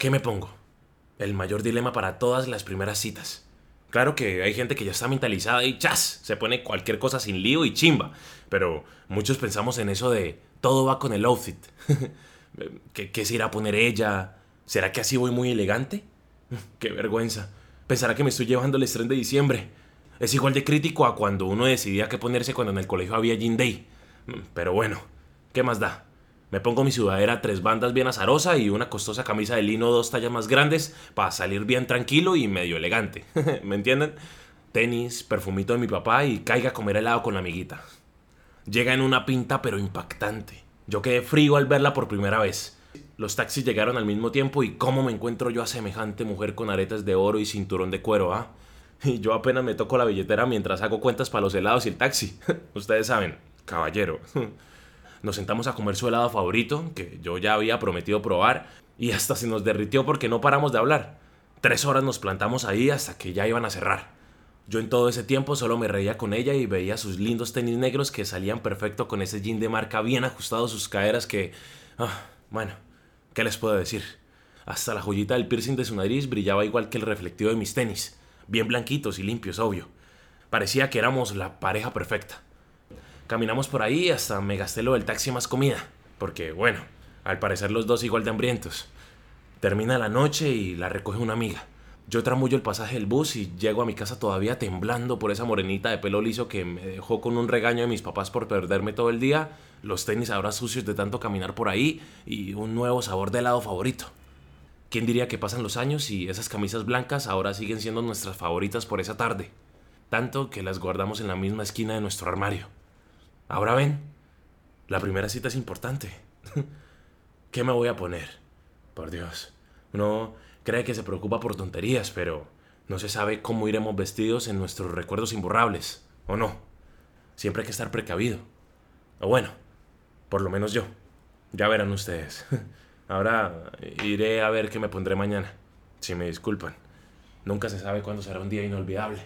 ¿Qué me pongo? El mayor dilema para todas las primeras citas. Claro que hay gente que ya está mentalizada y chas, se pone cualquier cosa sin lío y chimba. Pero muchos pensamos en eso de todo va con el outfit. ¿Qué, ¿Qué se irá a poner ella? ¿Será que así voy muy elegante? Qué vergüenza. Pensará que me estoy llevando el estrés de diciembre. Es igual de crítico a cuando uno decidía qué ponerse cuando en el colegio había Jean Day. Pero bueno, ¿qué más da? Me pongo mi sudadera tres bandas bien azarosa y una costosa camisa de lino dos tallas más grandes para salir bien tranquilo y medio elegante. ¿Me entienden? Tenis, perfumito de mi papá y caiga a comer helado con la amiguita. Llega en una pinta pero impactante. Yo quedé frío al verla por primera vez. Los taxis llegaron al mismo tiempo y cómo me encuentro yo a semejante mujer con aretes de oro y cinturón de cuero, ¿ah? Y yo apenas me toco la billetera mientras hago cuentas para los helados y el taxi. Ustedes saben, caballero. Nos sentamos a comer su helado favorito, que yo ya había prometido probar, y hasta se nos derritió porque no paramos de hablar. Tres horas nos plantamos ahí hasta que ya iban a cerrar. Yo en todo ese tiempo solo me reía con ella y veía sus lindos tenis negros que salían perfecto con ese jean de marca bien ajustado a sus caderas que... Ah, bueno, ¿qué les puedo decir? Hasta la joyita del piercing de su nariz brillaba igual que el reflectivo de mis tenis, bien blanquitos y limpios, obvio. Parecía que éramos la pareja perfecta. Caminamos por ahí hasta me gasté lo del taxi más comida, porque bueno, al parecer los dos igual de hambrientos. Termina la noche y la recoge una amiga. Yo tramullo el pasaje del bus y llego a mi casa todavía temblando por esa morenita de pelo liso que me dejó con un regaño de mis papás por perderme todo el día, los tenis ahora sucios de tanto caminar por ahí y un nuevo sabor de helado favorito. ¿Quién diría que pasan los años y esas camisas blancas ahora siguen siendo nuestras favoritas por esa tarde? Tanto que las guardamos en la misma esquina de nuestro armario. Ahora ven, la primera cita es importante. ¿Qué me voy a poner? Por Dios. Uno cree que se preocupa por tonterías, pero no se sabe cómo iremos vestidos en nuestros recuerdos imborrables, ¿o no? Siempre hay que estar precavido. O bueno, por lo menos yo. Ya verán ustedes. Ahora iré a ver qué me pondré mañana. Si me disculpan. Nunca se sabe cuándo será un día inolvidable.